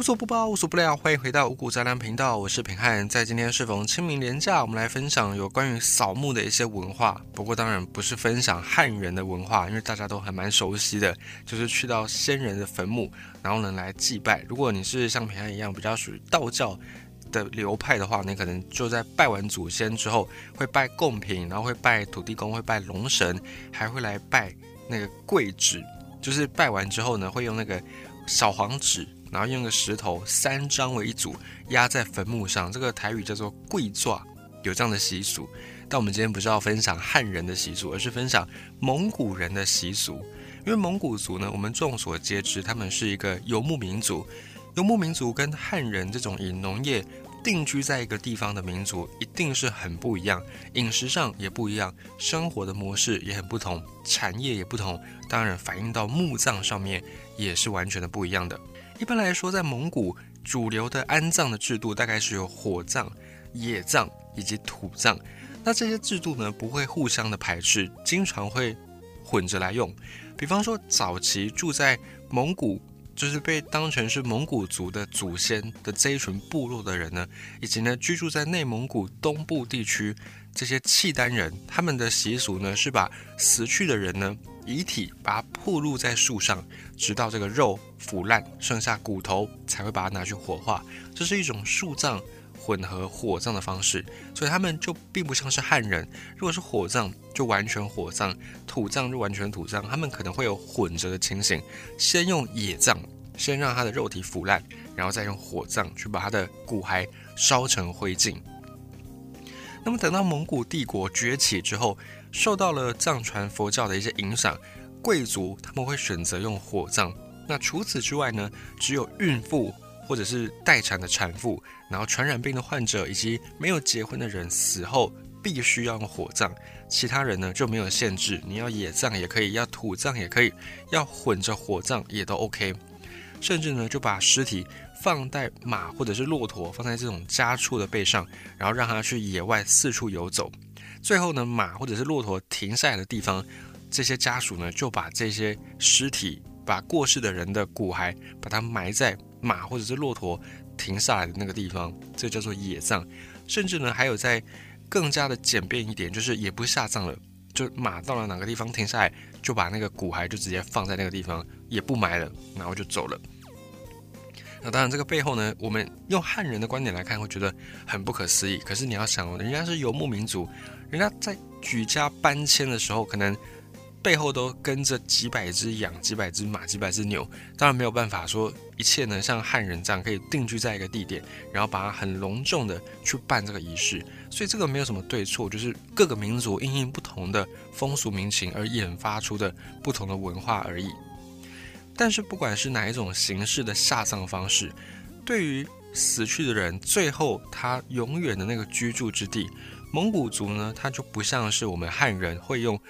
无所不包，无所不料，欢迎回到五谷杂粮频道，我是平汉。在今天适逢清明连假，我们来分享有关于扫墓的一些文化。不过当然不是分享汉人的文化，因为大家都还蛮熟悉的，就是去到先人的坟墓，然后呢来祭拜。如果你是像平汉一样比较属于道教的流派的话，你可能就在拜完祖先之后，会拜贡品，然后会拜土地公，会拜龙神，还会来拜那个跪纸，就是拜完之后呢，会用那个小黄纸。然后用个石头三张为一组压在坟墓上，这个台语叫做“跪座”，有这样的习俗。但我们今天不是要分享汉人的习俗，而是分享蒙古人的习俗。因为蒙古族呢，我们众所皆知，他们是一个游牧民族。游牧民族跟汉人这种以农业定居在一个地方的民族，一定是很不一样，饮食上也不一样，生活的模式也很不同，产业也不同，当然反映到墓葬上面也是完全的不一样的。一般来说，在蒙古主流的安葬的制度大概是有火葬、野葬以及土葬。那这些制度呢，不会互相的排斥，经常会混着来用。比方说，早期住在蒙古，就是被当成是蒙古族的祖先的这一群部落的人呢，以及呢居住在内蒙古东部地区这些契丹人，他们的习俗呢是把死去的人呢。遗体把它铺露在树上，直到这个肉腐烂，剩下骨头才会把它拿去火化。这是一种树葬混合火葬的方式，所以他们就并不像是汉人。如果是火葬，就完全火葬；土葬就完全土葬。他们可能会有混着的情形，先用野葬，先让他的肉体腐烂，然后再用火葬去把他的骨骸烧成灰烬。那么等到蒙古帝国崛起之后，受到了藏传佛教的一些影响，贵族他们会选择用火葬。那除此之外呢，只有孕妇或者是待产的产妇，然后传染病的患者以及没有结婚的人死后必须要用火葬。其他人呢就没有限制，你要野葬也可以，要土葬也可以，要混着火葬也都 OK。甚至呢就把尸体。放在马或者是骆驼，放在这种家畜的背上，然后让它去野外四处游走。最后呢，马或者是骆驼停下来的地方，这些家属呢就把这些尸体，把过世的人的骨骸，把它埋在马或者是骆驼停下来的那个地方，这叫做野葬。甚至呢，还有在更加的简便一点，就是也不下葬了，就马到了哪个地方停下来，就把那个骨骸就直接放在那个地方，也不埋了，然后就走了。那当然，这个背后呢，我们用汉人的观点来看，会觉得很不可思议。可是你要想，人家是游牧民族，人家在举家搬迁的时候，可能背后都跟着几百只羊、几百只马、几百只牛。当然没有办法说一切呢像汉人这样可以定居在一个地点，然后把它很隆重的去办这个仪式。所以这个没有什么对错，就是各个民族因应不同的风俗民情而演发出的不同的文化而已。但是不管是哪一种形式的下葬方式，对于死去的人，最后他永远的那个居住之地，蒙古族呢，他就不像是我们汉人会用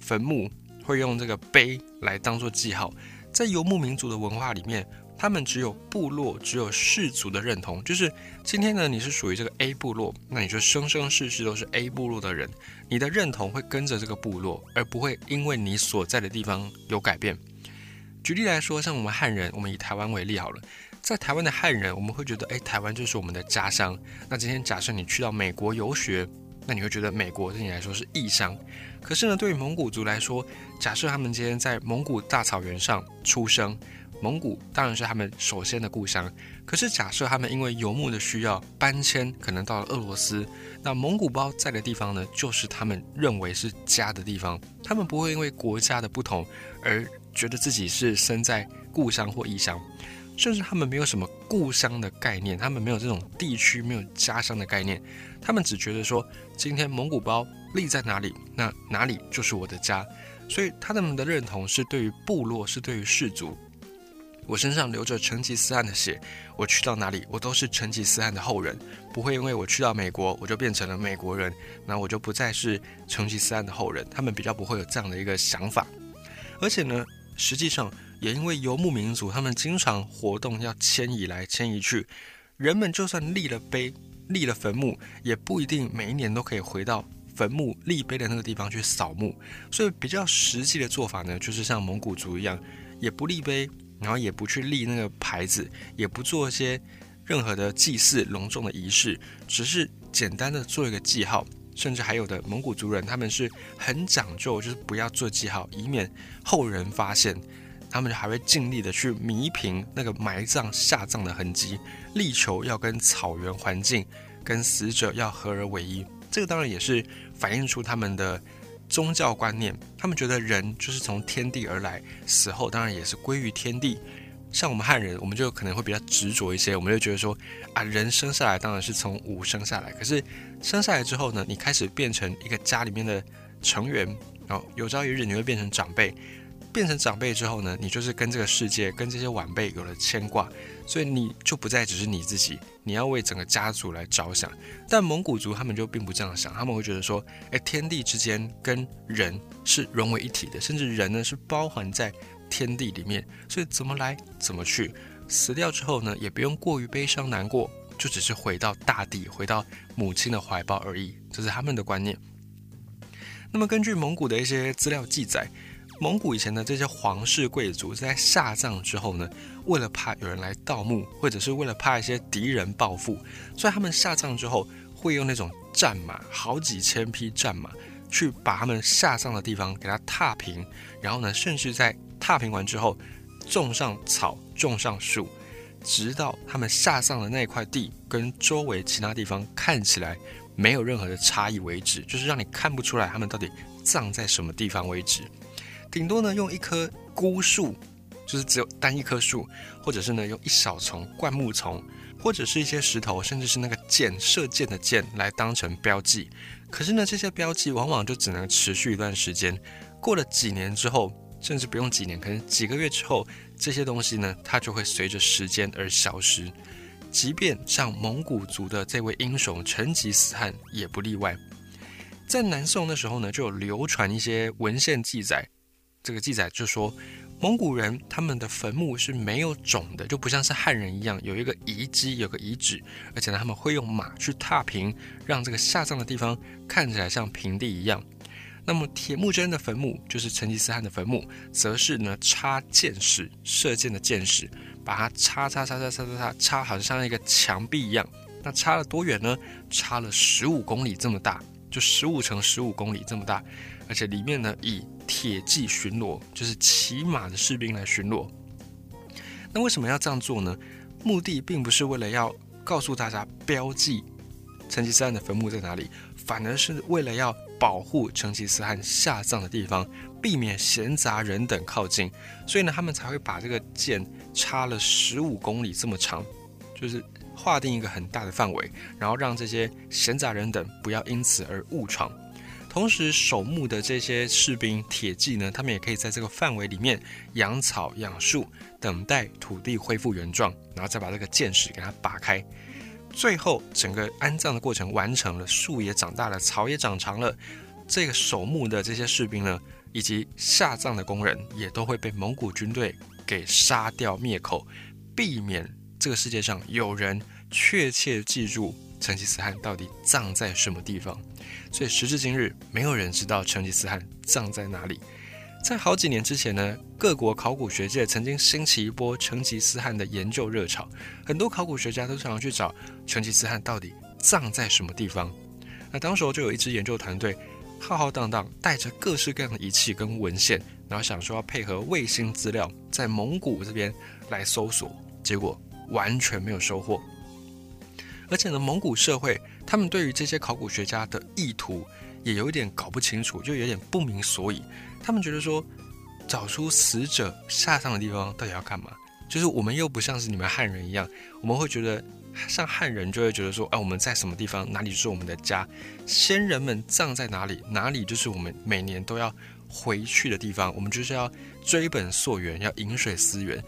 坟墓，会用这个碑来当做记号。在游牧民族的文化里面，他们只有部落，只有氏族的认同，就是今天呢，你是属于这个 A 部落，那你就生生世世都是 A 部落的人，你的认同会跟着这个部落，而不会因为你所在的地方有改变。举例来说，像我们汉人，我们以台湾为例好了，在台湾的汉人，我们会觉得，哎，台湾就是我们的家乡。那今天假设你去到美国游学，那你会觉得美国对你来说是异乡。可是呢，对于蒙古族来说，假设他们今天在蒙古大草原上出生，蒙古当然是他们首先的故乡。可是假设他们因为游牧的需要搬迁，可能到了俄罗斯，那蒙古包在的地方呢，就是他们认为是家的地方。他们不会因为国家的不同而。觉得自己是生在故乡或异乡，甚至他们没有什么故乡的概念，他们没有这种地区没有家乡的概念，他们只觉得说今天蒙古包立在哪里，那哪里就是我的家。所以他们的认同是对于部落，是对于氏族。我身上流着成吉思汗的血，我去到哪里，我都是成吉思汗的后人，不会因为我去到美国，我就变成了美国人，那我就不再是成吉思汗的后人。他们比较不会有这样的一个想法，而且呢。实际上，也因为游牧民族，他们经常活动，要迁移来迁移去。人们就算立了碑、立了坟墓，也不一定每一年都可以回到坟墓立碑的那个地方去扫墓。所以，比较实际的做法呢，就是像蒙古族一样，也不立碑，然后也不去立那个牌子，也不做一些任何的祭祀、隆重的仪式，只是简单的做一个记号。甚至还有的蒙古族人，他们是很讲究，就是不要做记号，以免后人发现。他们还会尽力的去弥平那个埋葬下葬的痕迹，力求要跟草原环境、跟死者要合而为一。这个当然也是反映出他们的宗教观念。他们觉得人就是从天地而来，死后当然也是归于天地。像我们汉人，我们就可能会比较执着一些，我们就觉得说啊，人生下来当然是从无生下来，可是生下来之后呢，你开始变成一个家里面的成员，然后有朝一日你会变成长辈，变成长辈之后呢，你就是跟这个世界、跟这些晚辈有了牵挂，所以你就不再只是你自己，你要为整个家族来着想。但蒙古族他们就并不这样想，他们会觉得说，哎，天地之间跟人是融为一体的，甚至人呢是包含在。天地里面，所以怎么来怎么去，死掉之后呢，也不用过于悲伤难过，就只是回到大地，回到母亲的怀抱而已，这是他们的观念。那么根据蒙古的一些资料记载，蒙古以前的这些皇室贵族在下葬之后呢，为了怕有人来盗墓，或者是为了怕一些敌人报复，所以他们下葬之后会用那种战马，好几千匹战马，去把他们下葬的地方给它踏平，然后呢，甚至在踏平完之后，种上草，种上树，直到他们下葬的那块地跟周围其他地方看起来没有任何的差异为止，就是让你看不出来他们到底葬在什么地方为止。顶多呢用一棵孤树，就是只有单一棵树，或者是呢用一小丛灌木丛，或者是一些石头，甚至是那个箭射箭的箭来当成标记。可是呢这些标记往往就只能持续一段时间，过了几年之后。甚至不用几年，可能几个月之后，这些东西呢，它就会随着时间而消失。即便像蒙古族的这位英雄成吉思汗也不例外。在南宋的时候呢，就有流传一些文献记载，这个记载就说，蒙古人他们的坟墓是没有冢的，就不像是汉人一样有一个遗迹、有个遗址，而且呢，他们会用马去踏平，让这个下葬的地方看起来像平地一样。那么铁木真的坟墓就是成吉思汗的坟墓，则是呢插箭矢，射箭的箭矢，把它插插插插插插插插，好像像一个墙壁一样。那插了多远呢？插了十五公里这么大，就十五乘十五公里这么大。而且里面呢，以铁骑巡逻，就是骑马的士兵来巡逻。那为什么要这样做呢？目的并不是为了要告诉大家标记成吉思汗的坟墓在哪里，反而是为了要。保护成吉思汗下葬的地方，避免闲杂人等靠近，所以呢，他们才会把这个箭插了十五公里这么长，就是划定一个很大的范围，然后让这些闲杂人等不要因此而误闯。同时，守墓的这些士兵、铁骑呢，他们也可以在这个范围里面养草、养树，等待土地恢复原状，然后再把这个箭矢给它拔开。最后，整个安葬的过程完成了，树也长大了，草也长长了。这个守墓的这些士兵呢，以及下葬的工人，也都会被蒙古军队给杀掉灭口，避免这个世界上有人确切记住成吉思汗到底葬在什么地方。所以时至今日，没有人知道成吉思汗葬在哪里。在好几年之前呢，各国考古学界曾经兴起一波成吉思汗的研究热潮，很多考古学家都常常去找成吉思汗到底葬在什么地方。那当时候就有一支研究团队浩浩荡荡带着各式各样的仪器跟文献，然后想说要配合卫星资料在蒙古这边来搜索，结果完全没有收获。而且呢，蒙古社会他们对于这些考古学家的意图也有点搞不清楚，就有点不明所以。他们觉得说，找出死者下葬的地方到底要干嘛？就是我们又不像是你们汉人一样，我们会觉得像汉人就会觉得说，哎，我们在什么地方，哪里是我们的家？先人们葬在哪里，哪里就是我们每年都要回去的地方。我们就是要追本溯源，要饮水思源，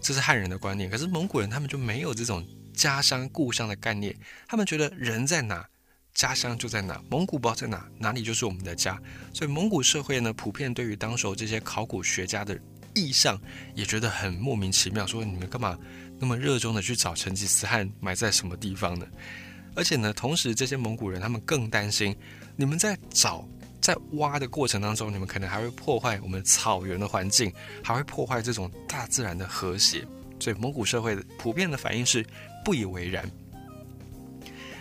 这是汉人的观念。可是蒙古人他们就没有这种家乡故乡的概念，他们觉得人在哪？家乡就在哪，蒙古包在哪，哪里就是我们的家。所以蒙古社会呢，普遍对于当时这些考古学家的意向也觉得很莫名其妙，说你们干嘛那么热衷的去找成吉思汗埋在什么地方呢？而且呢，同时这些蒙古人他们更担心，你们在找在挖的过程当中，你们可能还会破坏我们草原的环境，还会破坏这种大自然的和谐。所以蒙古社会的普遍的反应是不以为然。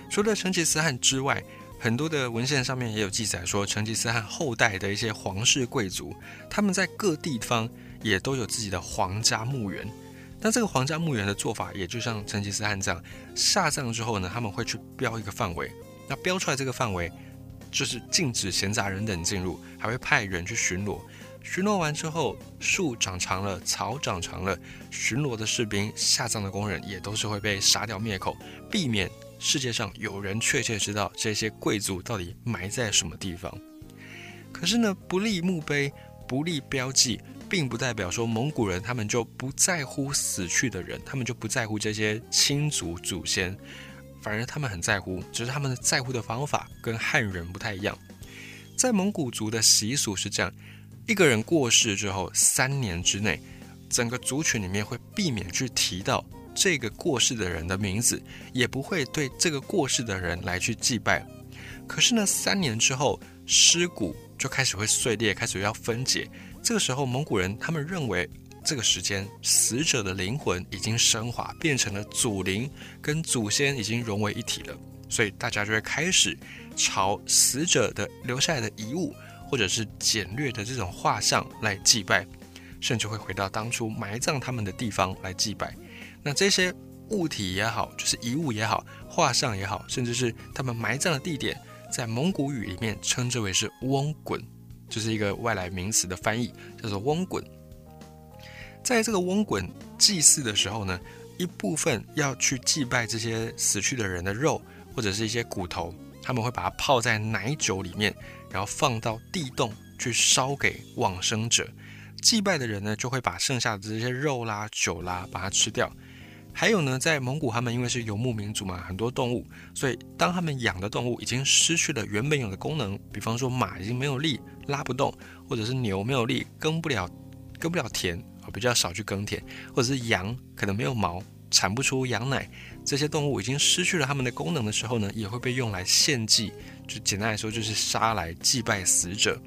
除了成吉思汗之外，很多的文献上面也有记载说，成吉思汗后代的一些皇室贵族，他们在各地方也都有自己的皇家墓园。那这个皇家墓园的做法，也就像成吉思汗这样，下葬之后呢，他们会去标一个范围，那标出来这个范围。就是禁止闲杂人等进入，还会派人去巡逻。巡逻完之后，树长长了，草长长了，巡逻的士兵、下葬的工人也都是会被杀掉灭口，避免世界上有人确切知道这些贵族到底埋在什么地方。可是呢，不立墓碑、不立标记，并不代表说蒙古人他们就不在乎死去的人，他们就不在乎这些亲族祖先。反而他们很在乎，只是他们的在乎的方法跟汉人不太一样。在蒙古族的习俗是这样：一个人过世之后，三年之内，整个族群里面会避免去提到这个过世的人的名字，也不会对这个过世的人来去祭拜。可是呢，三年之后，尸骨就开始会碎裂，开始要分解。这个时候，蒙古人他们认为。这个时间，死者的灵魂已经升华，变成了祖灵，跟祖先已经融为一体了。所以大家就会开始朝死者的留下来的遗物，或者是简略的这种画像来祭拜，甚至会回到当初埋葬他们的地方来祭拜。那这些物体也好，就是遗物也好，画像也好，甚至是他们埋葬的地点，在蒙古语里面称之为是翁滚，就是一个外来名词的翻译，叫做翁滚。在这个翁滚祭祀的时候呢，一部分要去祭拜这些死去的人的肉或者是一些骨头，他们会把它泡在奶酒里面，然后放到地洞去烧给往生者。祭拜的人呢，就会把剩下的这些肉啦、酒啦把它吃掉。还有呢，在蒙古他们因为是游牧民族嘛，很多动物，所以当他们养的动物已经失去了原本有的功能，比方说马已经没有力拉不动，或者是牛没有力耕不了耕不了田啊。比较少去耕田，或者是羊可能没有毛，产不出羊奶，这些动物已经失去了它们的功能的时候呢，也会被用来献祭。就简单来说，就是杀来祭拜死者。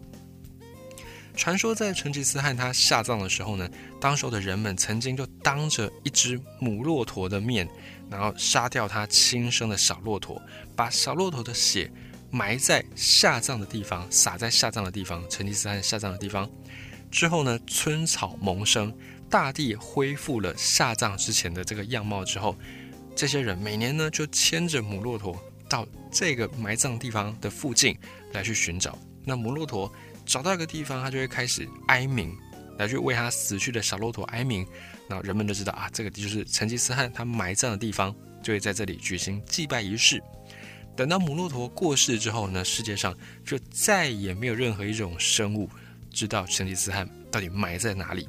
传说在成吉思汗他下葬的时候呢，当时候的人们曾经就当着一只母骆驼的面，然后杀掉他亲生的小骆驼，把小骆驼的血埋在下葬的地方，撒在下葬的地方，成吉思汗下葬的地方。之后呢，春草萌生，大地恢复了下葬之前的这个样貌之后，这些人每年呢就牵着母骆驼到这个埋葬地方的附近来去寻找。那母骆驼找到一个地方，它就会开始哀鸣，来去为他死去的小骆驼哀鸣。那人们就知道啊，这个就是成吉思汗他埋葬的地方，就会在这里举行祭拜仪式。等到母骆驼过世之后呢，世界上就再也没有任何一种生物。知道成吉思汗到底埋在哪里？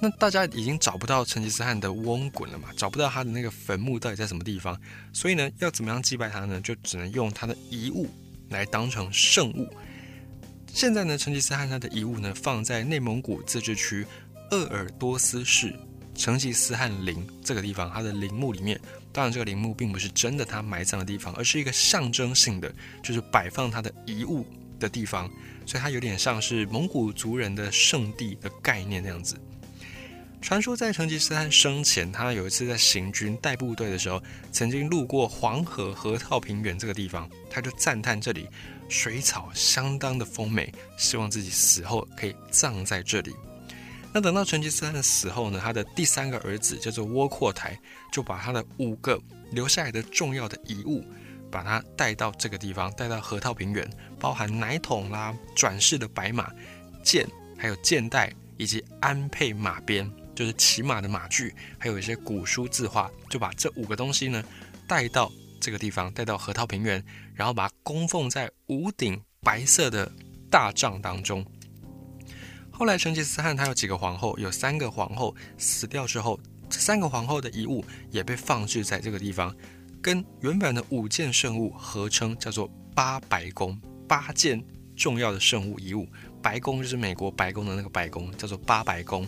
那大家已经找不到成吉思汗的翁滚了嘛？找不到他的那个坟墓到底在什么地方？所以呢，要怎么样祭拜他呢？就只能用他的遗物来当成圣物。现在呢，成吉思汗他的遗物呢，放在内蒙古自治区鄂尔多斯市成吉思汗陵这个地方，他的陵墓里面。当然，这个陵墓并不是真的他埋葬的地方，而是一个象征性的，就是摆放他的遗物的地方。所以它有点像是蒙古族人的圣地的概念那样子。传说在成吉思汗生前，他有一次在行军带部队的时候，曾经路过黄河河套平原这个地方，他就赞叹这里水草相当的丰美，希望自己死后可以葬在这里。那等到成吉思汗的死后呢，他的第三个儿子叫做窝阔台，就把他的五个留下来的重要的遗物。把它带到这个地方，带到河套平原，包含奶桶啦、转世的白马、剑，还有剑带，以及安配马鞭，就是骑马的马具，还有一些古书字画，就把这五个东西呢带到这个地方，带到河套平原，然后把它供奉在五顶白色的大帐当中。后来成吉思汗他有几个皇后，有三个皇后死掉之后，这三个皇后的遗物也被放置在这个地方。跟原本的五件圣物合称，叫做八白宫。八件重要的圣物遗物，白宫就是美国白宫的那个白宫，叫做八白宫。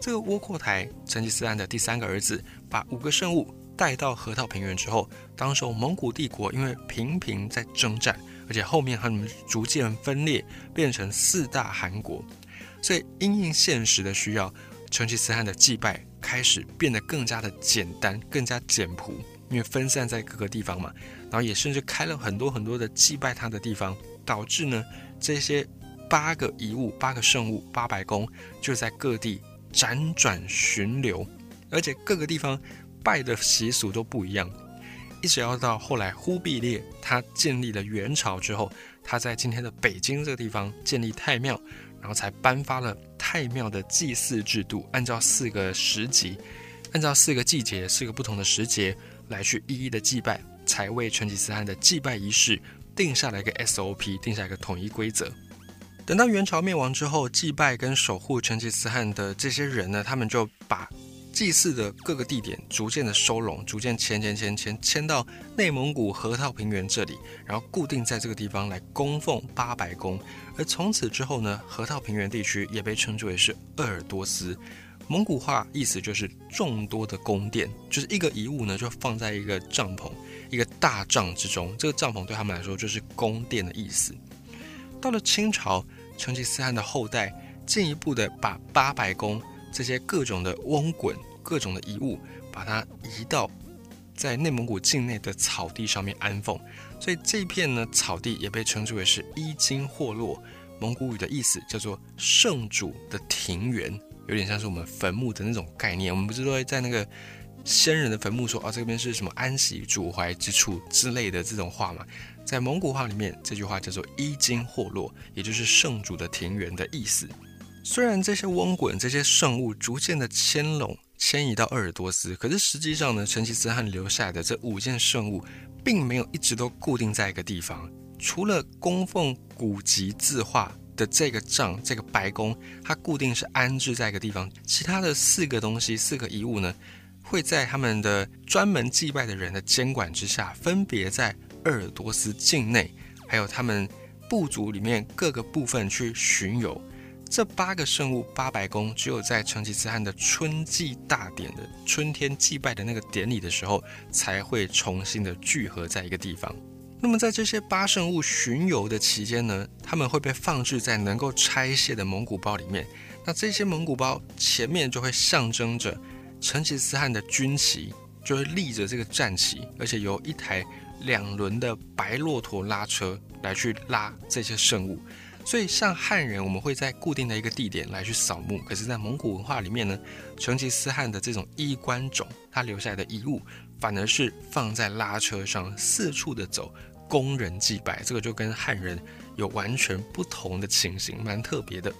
这个窝阔台，成吉思汗的第三个儿子，把五个圣物带到河套平原之后，当时蒙古帝国因为频频在征战，而且后面他们逐渐分裂，变成四大汗国。所以因应现实的需要，成吉思汗的祭拜开始变得更加的简单，更加简朴，因为分散在各个地方嘛。然后也甚至开了很多很多的祭拜他的地方，导致呢这些八个遗物、八个圣物、八百宫就在各地辗转巡流，而且各个地方拜的习俗都不一样。一直要到后来忽必烈他建立了元朝之后，他在今天的北京这个地方建立太庙，然后才颁发了太庙的祭祀制度，按照四个时节，按照四个季节、四个不同的时节来去一一的祭拜，才为成吉思汗的祭拜仪式定下了一个 SOP，定下一个统一规则。等到元朝灭亡之后，祭拜跟守护成吉思汗的这些人呢，他们就把。祭祀的各个地点逐渐的收拢，逐渐迁迁迁迁迁到内蒙古河套平原这里，然后固定在这个地方来供奉八百宫。而从此之后呢，河套平原地区也被称之为是鄂尔多斯。蒙古话意思就是众多的宫殿，就是一个遗物呢就放在一个帐篷、一个大帐之中。这个帐篷对他们来说就是宫殿的意思。到了清朝，成吉思汗的后代进一步的把八百宫。这些各种的翁滚、各种的遗物，把它移到在内蒙古境内的草地上面安奉，所以这片呢草地也被称之为是伊金霍洛，蒙古语的意思叫做圣主的庭园，有点像是我们坟墓的那种概念。我们不是都会在那个先人的坟墓说啊这边是什么安息主怀之处之类的这种话嘛？在蒙古话里面，这句话叫做伊金霍洛，也就是圣主的庭园的意思。虽然这些翁滚、这些圣物逐渐的迁拢、迁移到鄂尔多斯，可是实际上呢，成吉思汗留下的这五件圣物，并没有一直都固定在一个地方。除了供奉古籍字画的这个帐、这个白宫，它固定是安置在一个地方，其他的四个东西、四个遗物呢，会在他们的专门祭拜的人的监管之下，分别在鄂尔多斯境内，还有他们部族里面各个部分去巡游。这八个圣物八百宫，只有在成吉思汗的春季大典的春天祭拜的那个典礼的时候，才会重新的聚合在一个地方。那么在这些八圣物巡游的期间呢，他们会被放置在能够拆卸的蒙古包里面。那这些蒙古包前面就会象征着成吉思汗的军旗，就会立着这个战旗，而且由一台两轮的白骆驼拉车来去拉这些圣物。所以，像汉人，我们会在固定的一个地点来去扫墓。可是，在蒙古文化里面呢，成吉思汗的这种衣冠冢，他留下来的遗物，反而是放在拉车上四处的走，供人祭拜。这个就跟汉人有完全不同的情形，蛮特别的。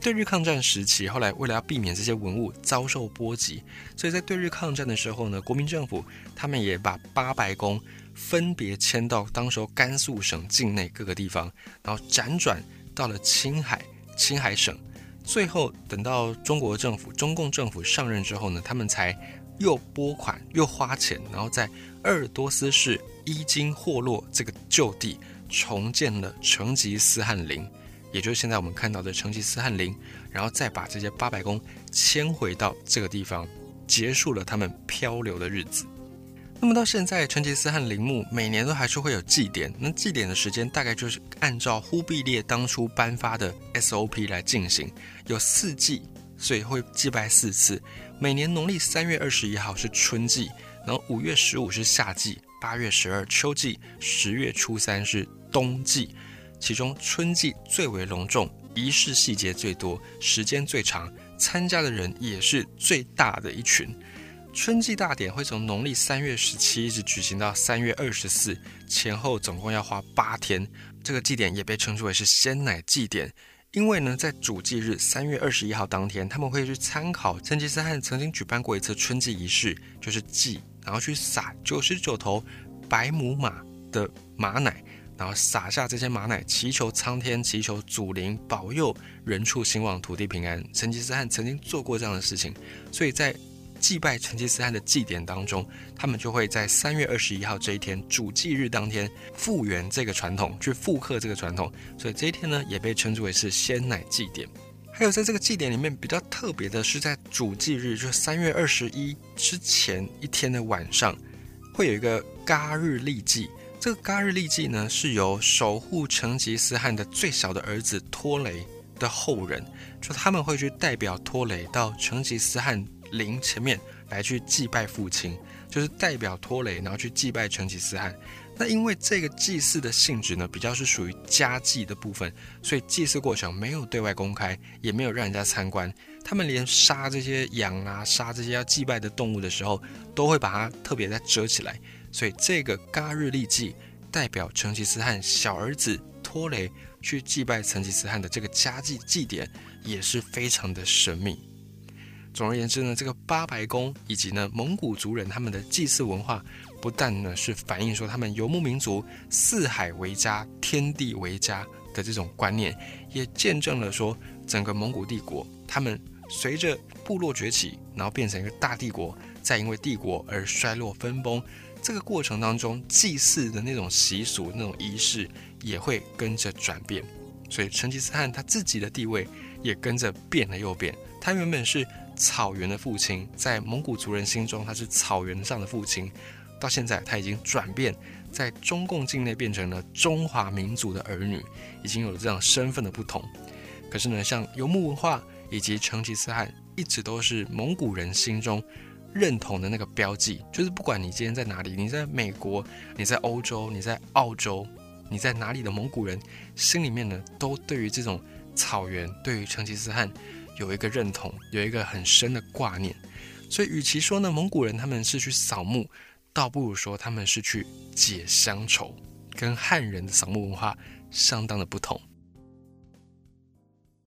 对日抗战时期，后来为了要避免这些文物遭受波及，所以在对日抗战的时候呢，国民政府他们也把八百宫分别迁到当时候甘肃省境内各个地方，然后辗转。到了青海，青海省，最后等到中国政府、中共政府上任之后呢，他们才又拨款又花钱，然后在鄂尔多斯市伊金霍洛这个旧地重建了成吉思汗陵，也就是现在我们看到的成吉思汗陵，然后再把这些八百宫迁回到这个地方，结束了他们漂流的日子。那么到现在，成吉思汗陵墓每年都还是会有祭典。那祭典的时间大概就是按照忽必烈当初颁发的 SOP 来进行，有四祭，所以会祭拜四次。每年农历三月二十一号是春祭，然后五月十五是夏祭，八月十二秋祭，十月初三是冬祭。其中春季最为隆重，仪式细节最多，时间最长，参加的人也是最大的一群。春季大典会从农历三月十七一直举行到三月二十四，前后总共要花八天。这个祭典也被称之为是鲜奶祭典，因为呢，在主祭日三月二十一号当天，他们会去参考成吉思汗曾经举办过一次春季仪式，就是祭，然后去撒九十九头白母马的马奶，然后撒下这些马奶，祈求苍天，祈求祖灵保佑人畜兴旺，土地平安。成吉思汗曾经做过这样的事情，所以在祭拜成吉思汗的祭典当中，他们就会在三月二十一号这一天主祭日当天复原这个传统，去复刻这个传统。所以这一天呢，也被称之为是鲜奶祭典。还有在这个祭典里面比较特别的是，在主祭日，就是三月二十一之前一天的晚上，会有一个嘎日历祭。这个嘎日历祭呢，是由守护成吉思汗的最小的儿子托雷的后人，就他们会去代表托雷到成吉思汗陵前面来去祭拜父亲，就是代表托雷，然后去祭拜成吉思汗。那因为这个祭祀的性质呢，比较是属于家祭的部分，所以祭祀过程没有对外公开，也没有让人家参观。他们连杀这些羊啊，杀这些要祭拜的动物的时候，都会把它特别再遮起来。所以这个嘎日历祭代表成吉思汗小儿子托雷去祭拜成吉思汗的这个家祭祭典也是非常的神秘。总而言之呢，这个八白宫以及呢蒙古族人他们的祭祀文化，不但呢是反映说他们游牧民族四海为家、天地为家的这种观念，也见证了说整个蒙古帝国他们随着部落崛起，然后变成一个大帝国，再因为帝国而衰落分崩。这个过程当中，祭祀的那种习俗、那种仪式也会跟着转变，所以成吉思汗他自己的地位也跟着变了又变。他原本是草原的父亲，在蒙古族人心中他是草原上的父亲，到现在他已经转变，在中共境内变成了中华民族的儿女，已经有了这样身份的不同。可是呢，像游牧文化以及成吉思汗，一直都是蒙古人心中。认同的那个标记，就是不管你今天在哪里，你在美国，你在欧洲，你在澳洲，你在哪里的蒙古人心里面呢，都对于这种草原，对于成吉思汗有一个认同，有一个很深的挂念。所以，与其说呢，蒙古人他们是去扫墓，倒不如说他们是去解乡愁，跟汉人的扫墓文化相当的不同。